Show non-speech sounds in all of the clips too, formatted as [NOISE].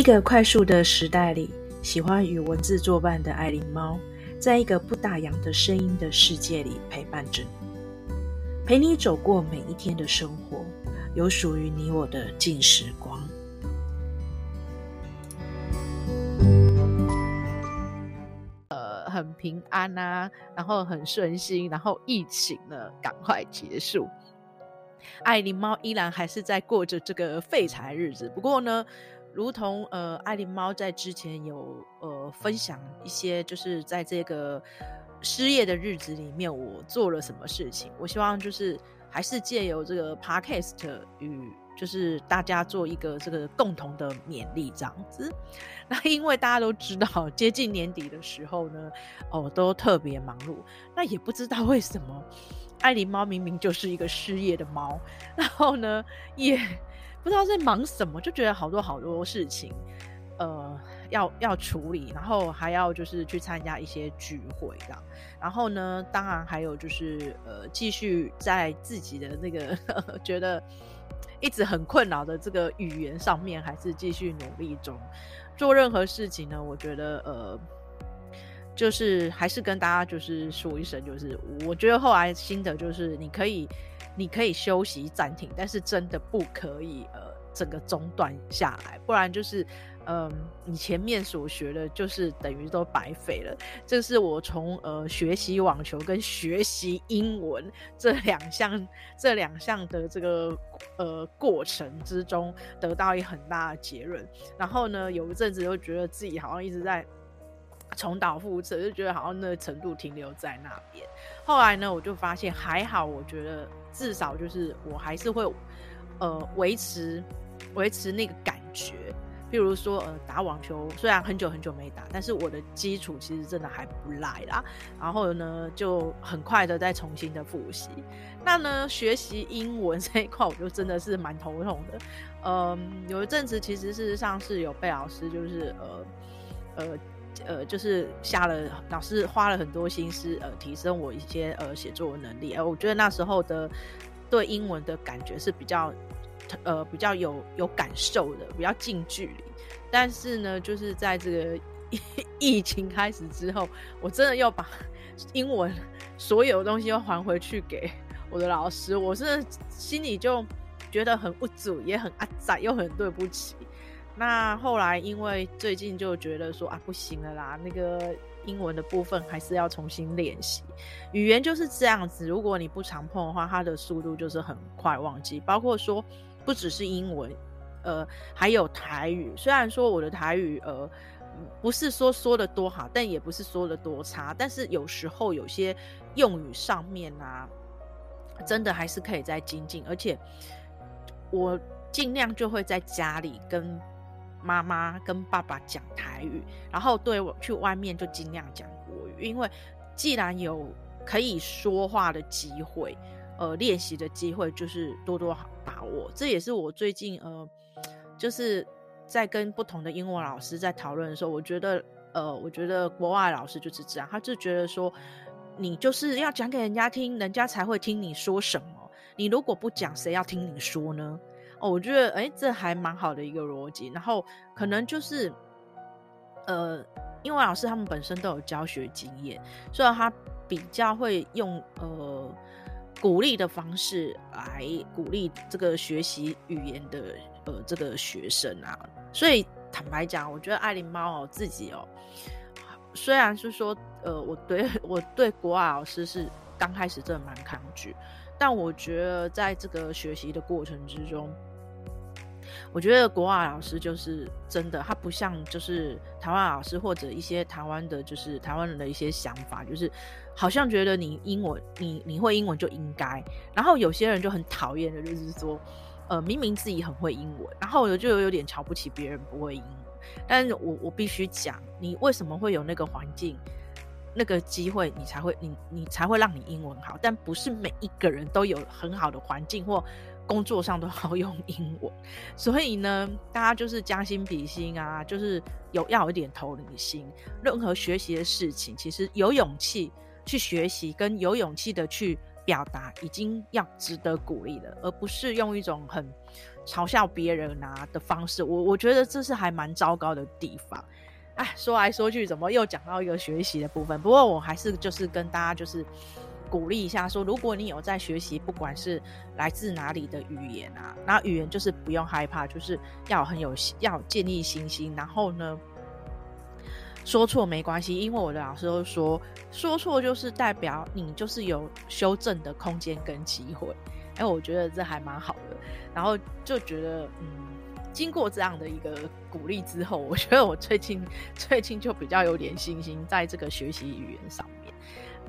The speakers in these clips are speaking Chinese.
一个快速的时代里，喜欢与文字作伴的爱琳猫，在一个不打烊的声音的世界里陪伴着你，陪你走过每一天的生活，有属于你我的静时光。呃，很平安啊，然后很顺心，然后疫情呢赶快结束，爱琳猫依然还是在过着这个废柴日子。不过呢。如同呃，爱琳猫在之前有呃分享一些，就是在这个失业的日子里面，我做了什么事情。我希望就是还是借由这个 podcast 与就是大家做一个这个共同的勉励这样子。那因为大家都知道，接近年底的时候呢，哦，都特别忙碌。那也不知道为什么，爱琳猫明明就是一个失业的猫，然后呢，也。不知道在忙什么，就觉得好多好多事情，呃，要要处理，然后还要就是去参加一些聚会这样，然后呢，当然还有就是呃，继续在自己的那个 [LAUGHS] 觉得一直很困扰的这个语言上面，还是继续努力中。做任何事情呢，我觉得呃，就是还是跟大家就是说一声，就是我觉得后来心得就是你可以。你可以休息暂停，但是真的不可以呃整个中断下来，不然就是嗯、你前面所学的，就是等于都白费了。这是我从呃学习网球跟学习英文这两项这两项的这个呃过程之中得到一很大的结论。然后呢，有一阵子又觉得自己好像一直在。重蹈覆辙，就觉得好像那个程度停留在那边。后来呢，我就发现还好，我觉得至少就是我还是会呃维持维持那个感觉。比如说呃打网球，虽然很久很久没打，但是我的基础其实真的还不赖啦。然后呢，就很快的再重新的复习。那呢，学习英文 [LAUGHS] 这一块，我就真的是蛮头痛的。嗯、有一阵子其实事实上是有被老师就是呃呃。呃，就是下了老师花了很多心思，呃，提升我一些呃写作能力。呃，我觉得那时候的对英文的感觉是比较呃比较有有感受的，比较近距离。但是呢，就是在这个 [LAUGHS] 疫情开始之后，我真的要把 [LAUGHS] 英文所有东西又还回去给我的老师，我是心里就觉得很无助，也很阿杂，又很对不起。那后来，因为最近就觉得说啊，不行了啦，那个英文的部分还是要重新练习。语言就是这样子，如果你不常碰的话，它的速度就是很快忘记。包括说，不只是英文，呃，还有台语。虽然说我的台语，呃，不是说说的多好，但也不是说的多差。但是有时候有些用语上面啊，真的还是可以再精进。而且我尽量就会在家里跟。妈妈跟爸爸讲台语，然后对我去外面就尽量讲国语，因为既然有可以说话的机会，呃，练习的机会就是多多把握。这也是我最近呃，就是在跟不同的英文老师在讨论的时候，我觉得呃，我觉得国外老师就是这样，他就觉得说，你就是要讲给人家听，人家才会听你说什么。你如果不讲，谁要听你说呢？哦，我觉得哎、这还蛮好的一个逻辑。然后可能就是，呃，英文老师他们本身都有教学经验，所以他比较会用呃鼓励的方式来鼓励这个学习语言的呃这个学生啊。所以坦白讲，我觉得爱琳猫哦自己哦，虽然是说呃我对 [LAUGHS] 我对国外老师是刚开始真的蛮抗拒，但我觉得在这个学习的过程之中。我觉得国外老师就是真的，他不像就是台湾老师或者一些台湾的，就是台湾人的一些想法，就是好像觉得你英文你你会英文就应该，然后有些人就很讨厌的，就是说，呃，明明自己很会英文，然后就有点瞧不起别人不会英文。但是我我必须讲，你为什么会有那个环境、那个机会，你才会你你才会让你英文好，但不是每一个人都有很好的环境或。工作上都好用英文，[LAUGHS] 所以呢，大家就是将心比心啊，就是有要有一点同理心。任何学习的事情，其实有勇气去学习，跟有勇气的去表达已经要值得鼓励了，而不是用一种很嘲笑别人啊的方式。我我觉得这是还蛮糟糕的地方。哎，说来说去，怎么又讲到一个学习的部分？不过我还是就是跟大家就是鼓励一下说，如果你有在学习，不管是来自哪里的语言啊，那语言就是不用害怕，就是要很有要建立信心。然后呢，说错没关系，因为我的老师都说，说错就是代表你就是有修正的空间跟机会。哎，我觉得这还蛮好的。然后就觉得，嗯。经过这样的一个鼓励之后，我觉得我最近最近就比较有点信心在这个学习语言上。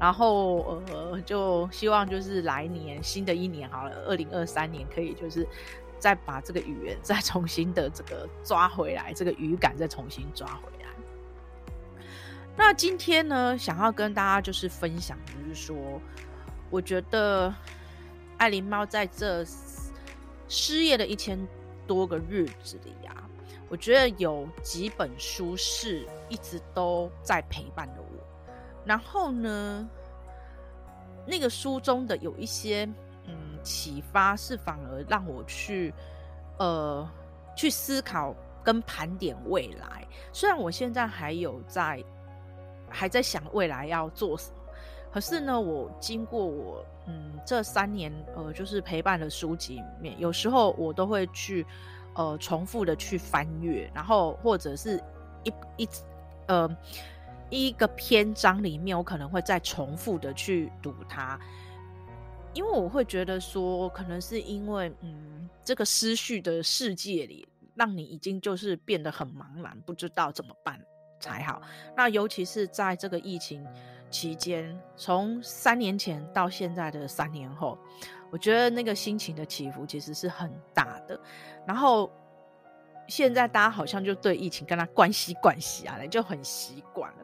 然后呃，就希望就是来年新的一年好了，二零二三年可以就是再把这个语言再重新的这个抓回来，这个语感再重新抓回来。那今天呢，想要跟大家就是分享，就是说，我觉得爱琳猫在这失业的一千多个日子里呀、啊，我觉得有几本书是一直都在陪伴着。然后呢，那个书中的有一些嗯启发，是反而让我去呃去思考跟盘点未来。虽然我现在还有在还在想未来要做什么，可是呢，我经过我。嗯，这三年呃，就是陪伴的书籍里面，有时候我都会去呃重复的去翻阅，然后或者是一一呃一个篇章里面，我可能会再重复的去读它，因为我会觉得说，可能是因为嗯这个思绪的世界里，让你已经就是变得很茫然，不知道怎么办才好。那尤其是在这个疫情。期间，从三年前到现在的三年后，我觉得那个心情的起伏其实是很大的。然后现在大家好像就对疫情跟他关系关系啊，就很习惯了。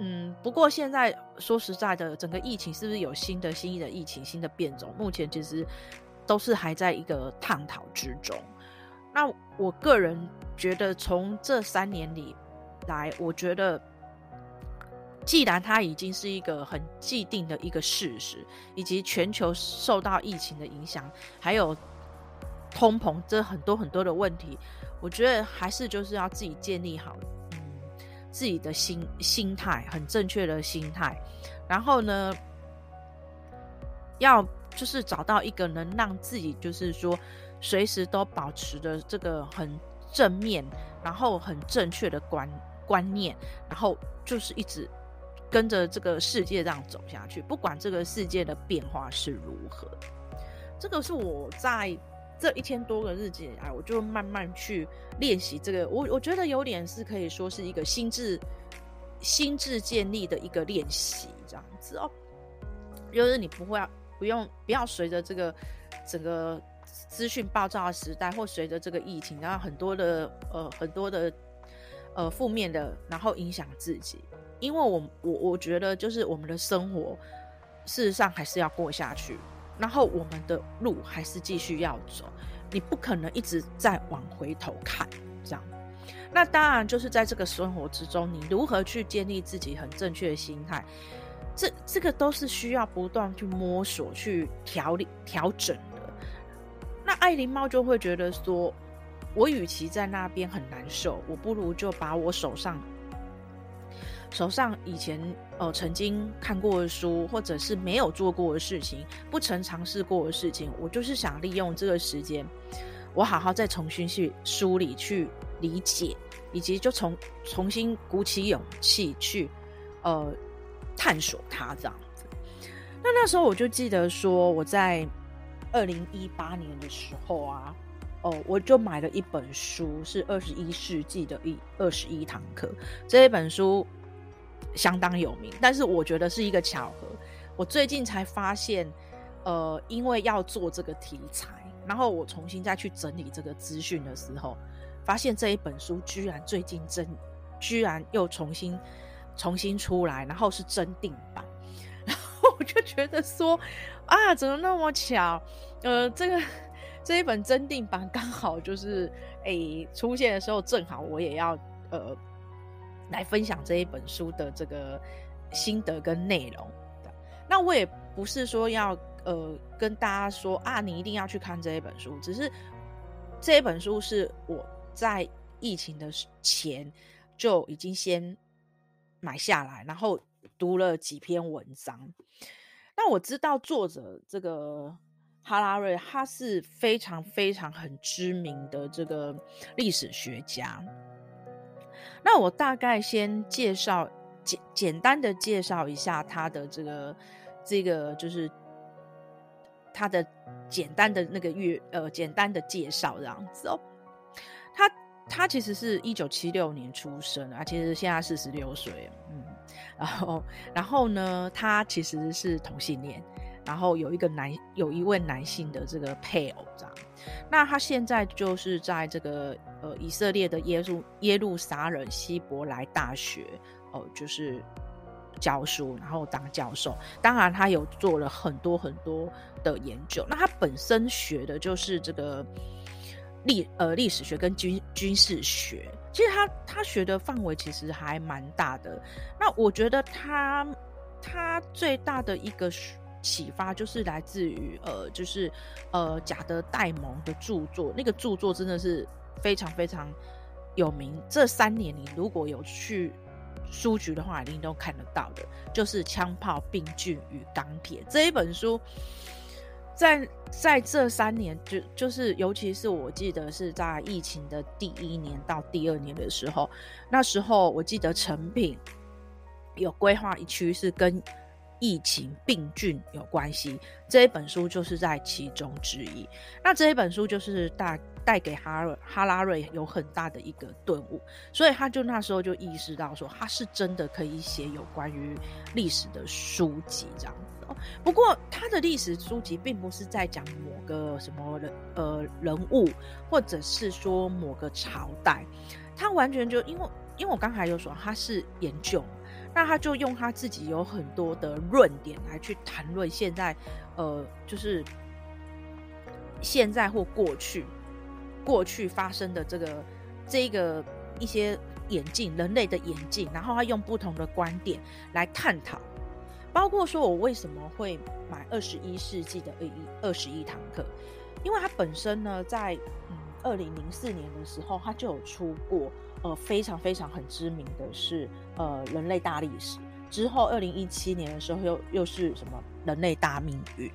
嗯，不过现在说实在的，整个疫情是不是有新的、新的疫情、新的变种？目前其实都是还在一个探讨之中。那我个人觉得，从这三年里来，我觉得。既然它已经是一个很既定的一个事实，以及全球受到疫情的影响，还有通膨这很多很多的问题，我觉得还是就是要自己建立好，嗯，自己的心心态，很正确的心态，然后呢，要就是找到一个能让自己就是说随时都保持的这个很正面，然后很正确的观观念，然后就是一直。跟着这个世界这样走下去，不管这个世界的变化是如何，这个是我在这一千多个日子啊，我就慢慢去练习这个。我我觉得有点是可以说是一个心智心智建立的一个练习，这样子哦。就是你不会要不用不要随着这个整个资讯爆炸的时代，或随着这个疫情，然后很多的呃很多的呃负面的，然后影响自己。因为我我我觉得就是我们的生活，事实上还是要过下去，然后我们的路还是继续要走，你不可能一直在往回头看，这样。那当然就是在这个生活之中，你如何去建立自己很正确的心态，这这个都是需要不断去摸索、去调理、调整的。那爱琳猫就会觉得说，我与其在那边很难受，我不如就把我手上。手上以前呃曾经看过的书，或者是没有做过的事情，不曾尝试过的事情，我就是想利用这个时间，我好好再重新去梳理、去理解，以及就重重新鼓起勇气去呃探索它这样子。那那时候我就记得说，我在二零一八年的时候啊，哦，我就买了一本书，是二十一世纪的一二十一堂课这一本书。相当有名，但是我觉得是一个巧合。我最近才发现，呃，因为要做这个题材，然后我重新再去整理这个资讯的时候，发现这一本书居然最近真，居然又重新重新出来，然后是真定版，[LAUGHS] 然后我就觉得说，啊，怎么那么巧？呃，这个这一本真定版刚好就是，诶，出现的时候正好我也要，呃。来分享这一本书的这个心得跟内容。那我也不是说要呃跟大家说啊，你一定要去看这一本书，只是这一本书是我在疫情的前就已经先买下来，然后读了几篇文章。那我知道作者这个哈拉瑞，他是非常非常很知名的这个历史学家。那我大概先介绍简简单的介绍一下他的这个这个就是他的简单的那个月呃简单的介绍这样子哦。他他其实是一九七六年出生啊，其实现在四十六岁，嗯，然后然后呢，他其实是同性恋。然后有一个男，有一位男性的这个配偶这样，那他现在就是在这个呃以色列的耶路耶路撒冷希伯来大学、呃，就是教书，然后当教授。当然，他有做了很多很多的研究。那他本身学的就是这个历呃历史学跟军军事学。其实他他学的范围其实还蛮大的。那我觉得他他最大的一个。启发就是来自于呃，就是呃，贾德戴蒙的著作，那个著作真的是非常非常有名。这三年你如果有去书局的话，一定都看得到的，就是《枪炮、病菌与钢铁》这一本书。在在这三年，就就是尤其是我记得是在疫情的第一年到第二年的时候，那时候我记得成品有规划一区是跟。疫情病菌有关系，这一本书就是在其中之一。那这一本书就是大带给哈哈拉瑞有很大的一个顿悟，所以他就那时候就意识到说，他是真的可以写有关于历史的书籍这样子哦。不过他的历史书籍并不是在讲某个什么人呃人物，或者是说某个朝代，他完全就因为因为我刚才有说他是研究。那他就用他自己有很多的论点来去谈论现在，呃，就是现在或过去，过去发生的这个这个一些演进，人类的演进，然后他用不同的观点来探讨，包括说我为什么会买二十一世纪的二一二十一堂课，因为他本身呢，在嗯二零零四年的时候，他就有出过。呃，非常非常很知名的是，呃，人类大历史。之后，二零一七年的时候又又是什么人类大命运，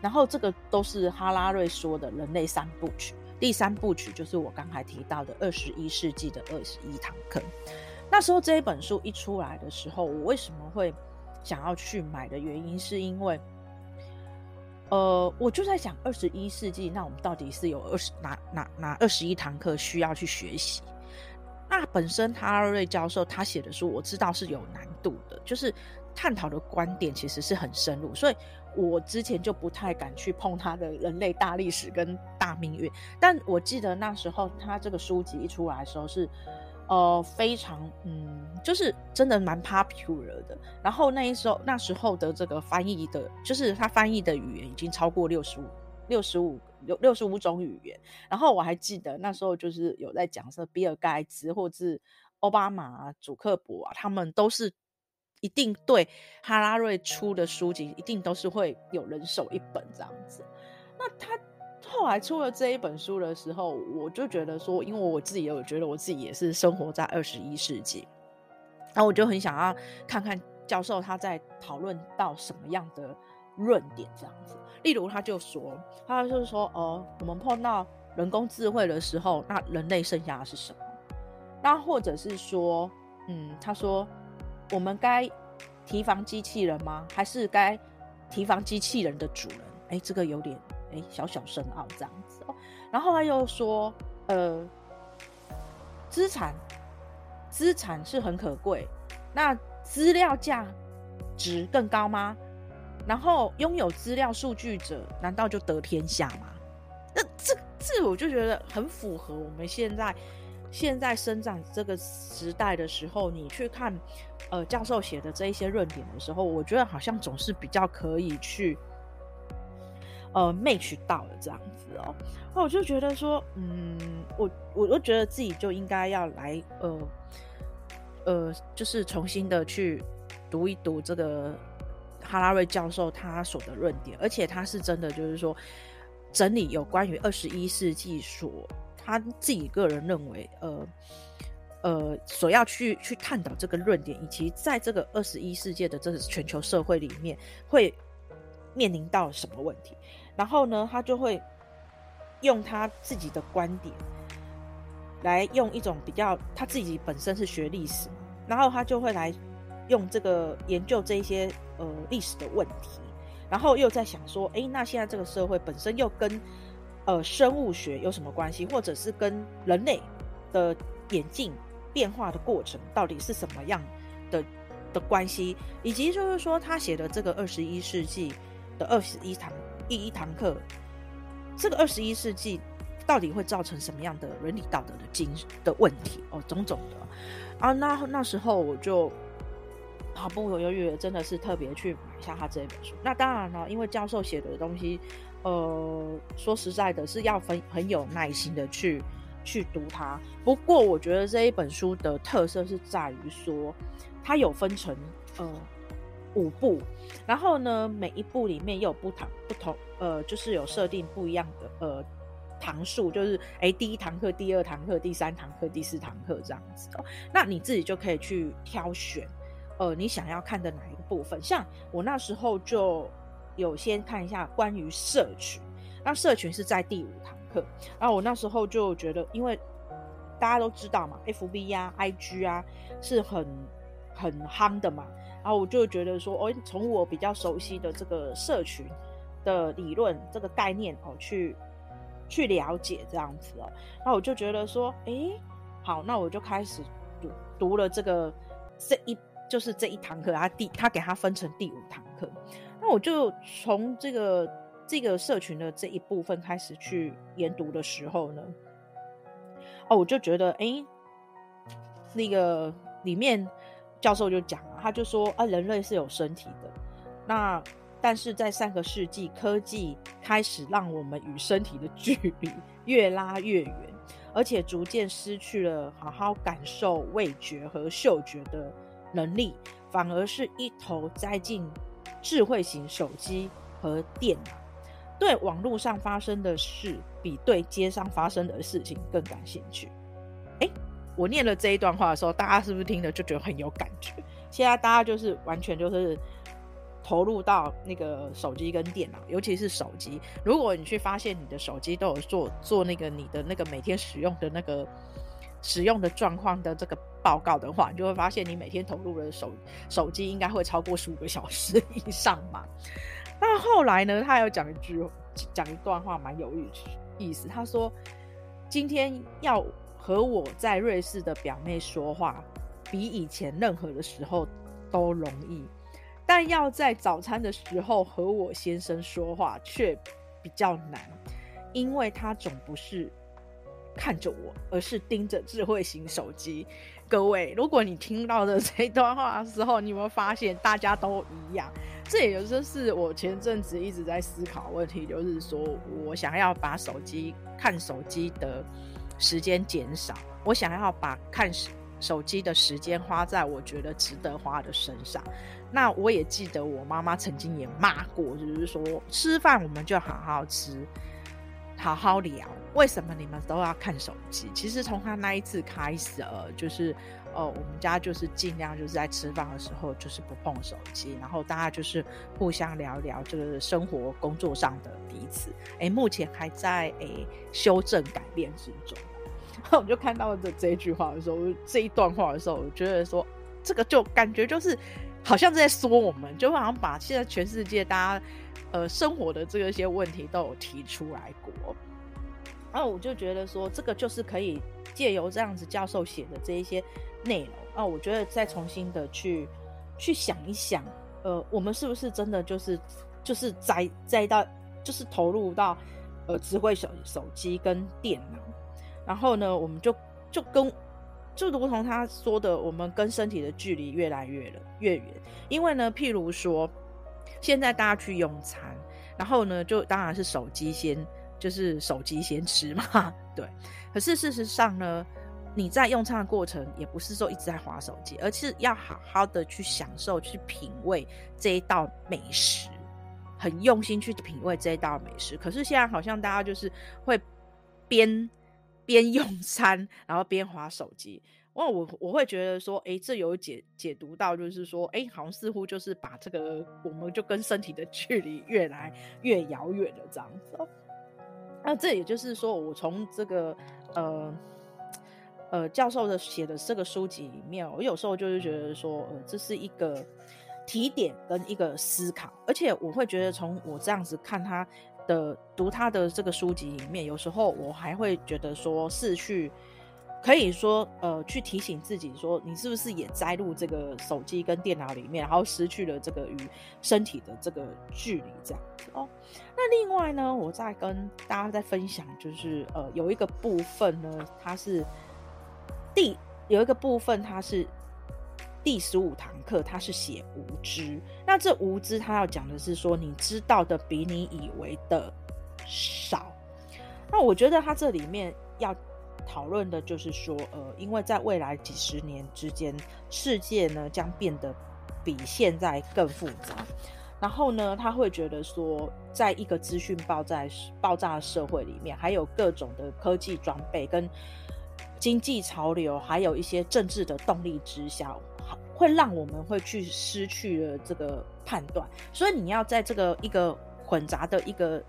然后这个都是哈拉瑞说的人类三部曲，第三部曲就是我刚才提到的二十一世纪的二十一堂课。那时候这一本书一出来的时候，我为什么会想要去买的原因，是因为，呃，我就在想二十一世纪，那我们到底是有二十哪哪哪二十一堂课需要去学习？那本身哈瑞教授他写的书，我知道是有难度的，就是探讨的观点其实是很深入，所以我之前就不太敢去碰他的人类大历史跟大命运。但我记得那时候他这个书籍一出来的时候是，呃，非常嗯，就是真的蛮 popular 的。然后那一时候那时候的这个翻译的，就是他翻译的语言已经超过六十五。六十五有六十五种语言，然后我还记得那时候就是有在讲说比尔盖茨或是奥巴马啊、祖克伯啊，他们都是一定对哈拉瑞出的书籍一定都是会有人手一本这样子。那他后来出了这一本书的时候，我就觉得说，因为我自己有觉得我自己也是生活在二十一世纪，那我就很想要看看教授他在讨论到什么样的论点这样子。例如，他就说，他就说，哦，我们碰到人工智慧的时候，那人类剩下的是什么？那或者是说，嗯，他说，我们该提防机器人吗？还是该提防机器人的主人？哎，这个有点哎小小深奥这样子哦。然后他又说，呃，资产资产是很可贵，那资料价值更高吗？然后拥有资料数据者，难道就得天下吗？那这这我就觉得很符合我们现在现在生长这个时代的时候，你去看呃教授写的这一些论点的时候，我觉得好像总是比较可以去呃 match 到的这样子哦。那我就觉得说，嗯，我我都觉得自己就应该要来呃呃，就是重新的去读一读这个。哈拉瑞教授他所的论点，而且他是真的就是说整理有关于二十一世纪所他自己个人认为，呃呃，所要去去探讨这个论点，以及在这个二十一世纪的这个全球社会里面会面临到什么问题，然后呢，他就会用他自己的观点来用一种比较，他自己本身是学历史，然后他就会来。用这个研究这些呃历史的问题，然后又在想说，哎，那现在这个社会本身又跟呃生物学有什么关系，或者是跟人类的眼镜变化的过程到底是什么样的的关系，以及就是说他写的这个二十一世纪的二十一堂第一堂课，这个二十一世纪到底会造成什么样的伦理道德的经的问题哦，种种的啊，那那时候我就。毫不犹豫，真的是特别去买下他这一本书。那当然了，因为教授写的东西，呃，说实在的，是要很很有耐心的去去读它。不过，我觉得这一本书的特色是在于说，它有分成呃五部，然后呢，每一部里面又有不同不同呃，就是有设定不一样的呃堂数，就是哎，第一堂课、第二堂课、第三堂课、第四堂课这样子的。那你自己就可以去挑选。呃，你想要看的哪一个部分？像我那时候就有先看一下关于社群，那社群是在第五堂课。然后我那时候就觉得，因为大家都知道嘛，FB 啊、IG 啊是很很夯的嘛。然后我就觉得说，哦，从我比较熟悉的这个社群的理论这个概念哦，去去了解这样子哦。那我就觉得说，哎，好，那我就开始读读了这个这一。就是这一堂课，他第他给他分成第五堂课，那我就从这个这个社群的这一部分开始去研读的时候呢，哦，我就觉得，哎，那个里面教授就讲了，他就说啊，人类是有身体的，那但是在上个世纪，科技开始让我们与身体的距离越拉越远，而且逐渐失去了好好感受味觉和嗅觉的。能力反而是一头栽进智慧型手机和电脑，对网络上发生的事比对街上发生的事情更感兴趣。诶，我念了这一段话的时候，大家是不是听了就觉得很有感觉？现在大家就是完全就是投入到那个手机跟电脑，尤其是手机。如果你去发现你的手机都有做做那个你的那个每天使用的那个。使用的状况的这个报告的话，你就会发现你每天投入的手手机应该会超过十五个小时以上嘛。那后来呢，他有讲一句讲一段话蛮有意思。他说：“今天要和我在瑞士的表妹说话，比以前任何的时候都容易，但要在早餐的时候和我先生说话却比较难，因为他总不是。”看着我，而是盯着智慧型手机。各位，如果你听到的这段话的时候，你有没有发现大家都一样？这也就是我前阵子一直在思考问题，就是说我想要把手机看手机的时间减少，我想要把看手机的时间花在我觉得值得花的身上。那我也记得我妈妈曾经也骂过，就是说吃饭我们就好好吃。好好聊，为什么你们都要看手机？其实从他那一次开始，呃，就是，呃，我们家就是尽量就是在吃饭的时候就是不碰手机，然后大家就是互相聊聊这个生活、工作上的彼此。哎，目前还在哎修正改变之中。然 [LAUGHS] 后我就看到这这一句话的时候，这一段话的时候，我觉得说这个就感觉就是好像在说我们，就好像把现在全世界大家。呃，生活的这个些问题都有提出来过，然后我就觉得说，这个就是可以借由这样子教授写的这一些内容，啊，我觉得再重新的去去想一想，呃，我们是不是真的就是就是栽栽到就是投入到呃智慧手手机跟电脑，然后呢，我们就就跟就如同他说的，我们跟身体的距离越来越了越远，因为呢，譬如说。现在大家去用餐，然后呢，就当然是手机先，就是手机先吃嘛，对。可是事实上呢，你在用餐的过程，也不是说一直在划手机，而是要好好的去享受、去品味这一道美食，很用心去品味这一道美食。可是现在好像大家就是会边边用 [LAUGHS] 餐，然后边滑手机。哇，我我会觉得说，哎，这有解解读到，就是说，哎，好像似乎就是把这个，我们就跟身体的 [LAUGHS] 距离越来越遥远了这样子。那这也就是说，我从这个呃。呃，教授的写的这个书籍里面，我有时候就是觉得说，呃，这是一个提点跟一个思考，而且我会觉得从我这样子看他的读他的这个书籍里面，有时候我还会觉得说是去可以说呃去提醒自己说，你是不是也栽入这个手机跟电脑里面，然后失去了这个与身体的这个距离这样子哦。那另外呢，我再跟大家再分享，就是呃有一个部分呢，它是。第有一个部分，它是第十五堂课，它是写无知。那这无知，他要讲的是说，你知道的比你以为的少。那我觉得他这里面要讨论的就是说，呃，因为在未来几十年之间，世界呢将变得比现在更复杂。然后呢，他会觉得说，在一个资讯爆炸爆炸的社会里面，还有各种的科技装备跟。经济潮流，还有一些政治的动力之下，会让我们会去失去了这个判断。所以你要在这个一个混杂的一个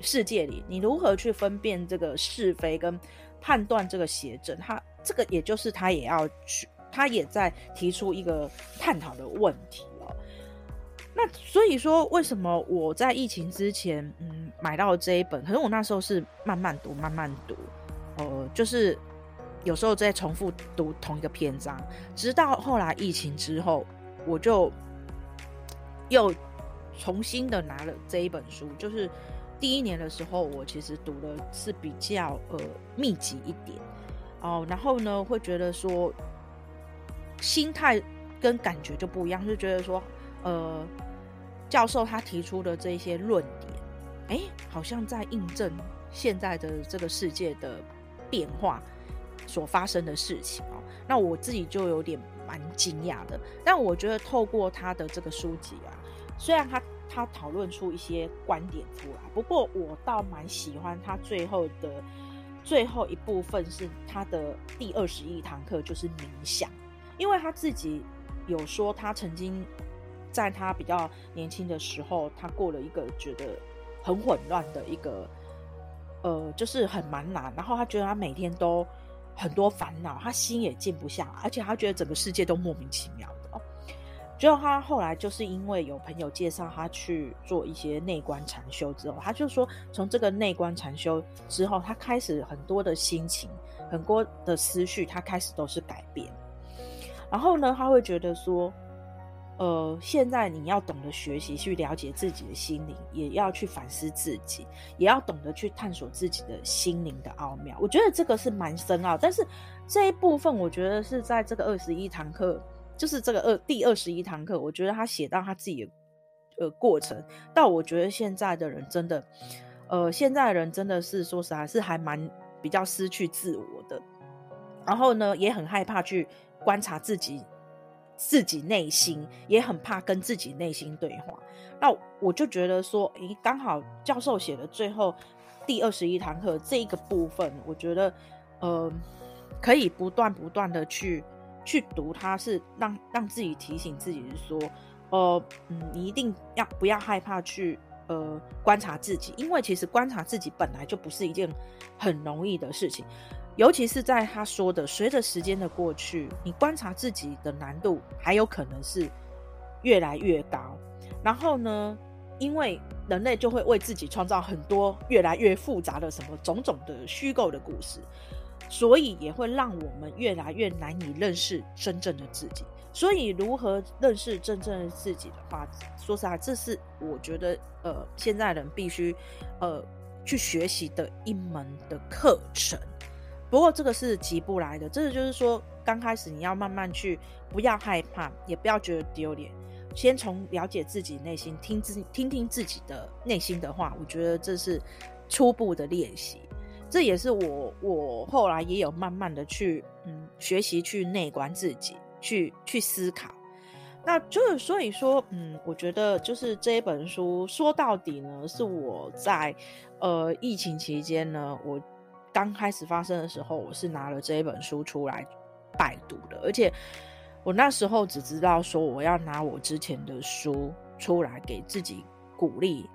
世界里，你如何去分辨这个是非跟判断这个邪正？他这个也就是他也要去，他也在提出一个探讨的问题哦。那所以说，为什么我在疫情之前，嗯，买到这一本？可是我那时候是慢慢读，慢慢读，呃，就是。有时候在重复读同一个篇章，直到后来疫情之后，我就又重新的拿了这一本书。就是第一年的时候，我其实读的是比较呃密集一点哦，然后呢会觉得说心态跟感觉就不一样，就觉得说呃教授他提出的这些论点，哎，好像在印证现在的这个世界的变化。所发生的事情哦，那我自己就有点蛮惊讶的。但我觉得透过他的这个书籍啊，虽然他他讨论出一些观点出来，不过我倒蛮喜欢他最后的最后一部分是他的第二十一堂课，就是冥想。因为他自己有说，他曾经在他比较年轻的时候，他过了一个觉得很混乱的一个呃，就是很蛮难，然后他觉得他每天都。很多烦恼，他心也静不下来，而且他觉得整个世界都莫名其妙的哦。最后他后来就是因为有朋友介绍他去做一些内观禅修之后，他就说从这个内观禅修之后，他开始很多的心情，很多的思绪，他开始都是改变。然后呢，他会觉得说。呃，现在你要懂得学习去了解自己的心灵，也要去反思自己，也要懂得去探索自己的心灵的奥妙。我觉得这个是蛮深奥，但是这一部分我觉得是在这个二十一堂课，就是这个二第二十一堂课，我觉得他写到他自己的呃过程，到我觉得现在的人真的，呃，现在的人真的是说实在，是还蛮比较失去自我的，然后呢，也很害怕去观察自己。自己内心也很怕跟自己内心对话，那我就觉得说，诶，刚好教授写的最后第二十一堂课这一个部分，我觉得，呃，可以不断不断的去去读，它是让让自己提醒自己说，呃，嗯，你一定要不要害怕去呃观察自己，因为其实观察自己本来就不是一件很容易的事情。尤其是在他说的，随着时间的过去，你观察自己的难度还有可能是越来越高。然后呢，因为人类就会为自己创造很多越来越复杂的什么种种的虚构的故事，所以也会让我们越来越难以认识真正的自己。所以，如何认识真正的自己的话，说实在，这是我觉得呃，现在人必须呃去学习的一门的课程。不过这个是急不来的，这个就是说，刚开始你要慢慢去，不要害怕，也不要觉得丢脸，先从了解自己内心，听自听听自己的内心的话，我觉得这是初步的练习。这也是我我后来也有慢慢的去嗯学习去内观自己，去去思考。那就是所以说，嗯，我觉得就是这一本书说到底呢，是我在呃疫情期间呢，我刚开始发生的时候，我是拿了这一本书出来拜读的，而且我那时候只知道说我要拿我之前的书出来给自己鼓励，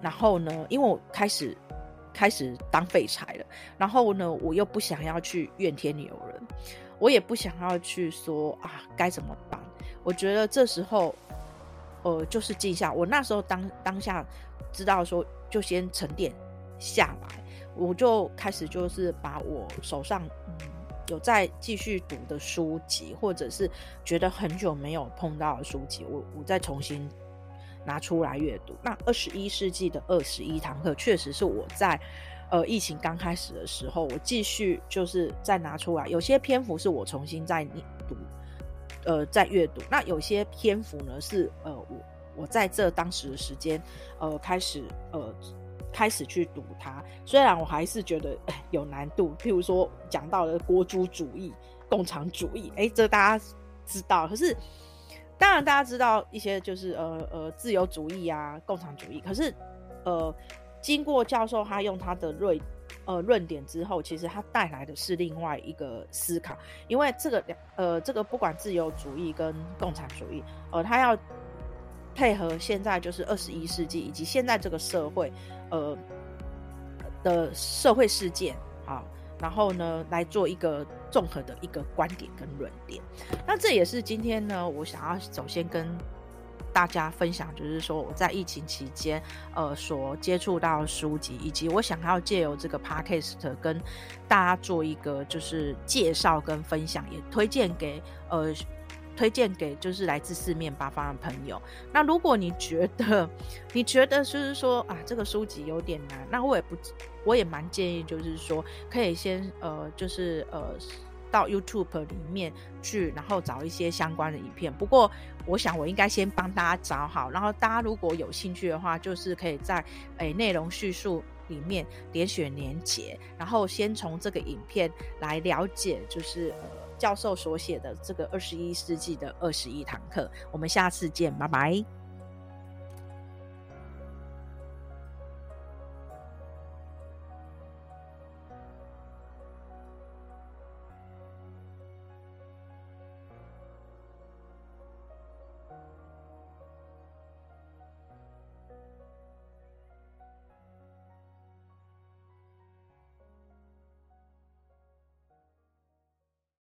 然后呢，因为我开始开始当废柴了，然后呢，我又不想要去怨天尤人，我也不想要去说啊该怎么办。我觉得这时候，呃，就是静下。我那时候当当下知道说，就先沉淀下来，我就开始就是把我手上嗯有在继续读的书籍，或者是觉得很久没有碰到的书籍，我我再重新拿出来阅读。那二十一世纪的二十一堂课，确实是我在呃疫情刚开始的时候，我继续就是再拿出来，有些篇幅是我重新再读。呃，在阅读，那有些篇幅呢是呃，我我在这当时的时间，呃，开始呃开始去读它，虽然我还是觉得有难度，譬如说讲到了国族主义、共产主义，哎，这大家知道，可是当然大家知道一些就是呃呃自由主义啊、共产主义，可是呃经过教授他用他的锐。呃，论点之后，其实他带来的是另外一个思考，因为这个两呃，这个不管自由主义跟共产主义，呃，他要配合现在就是二十一世纪以及现在这个社会，呃的社会事件啊，然后呢来做一个综合的一个观点跟论点。那这也是今天呢，我想要首先跟。大家分享，就是说我在疫情期间，呃，所接触到的书籍，以及我想要借由这个 podcast 跟大家做一个就是介绍跟分享，也推荐给呃，推荐给就是来自四面八方的朋友。那如果你觉得 [LAUGHS] 你觉得就是说啊，这个书籍有点难，那我也不，我也蛮建议，就是说可以先呃，就是呃。到 YouTube 里面去，然后找一些相关的影片。不过，我想我应该先帮大家找好，然后大家如果有兴趣的话，就是可以在诶内容叙述里面点选连结，然后先从这个影片来了解，就是呃教授所写的这个二十一世纪的二十一堂课。我们下次见，拜拜。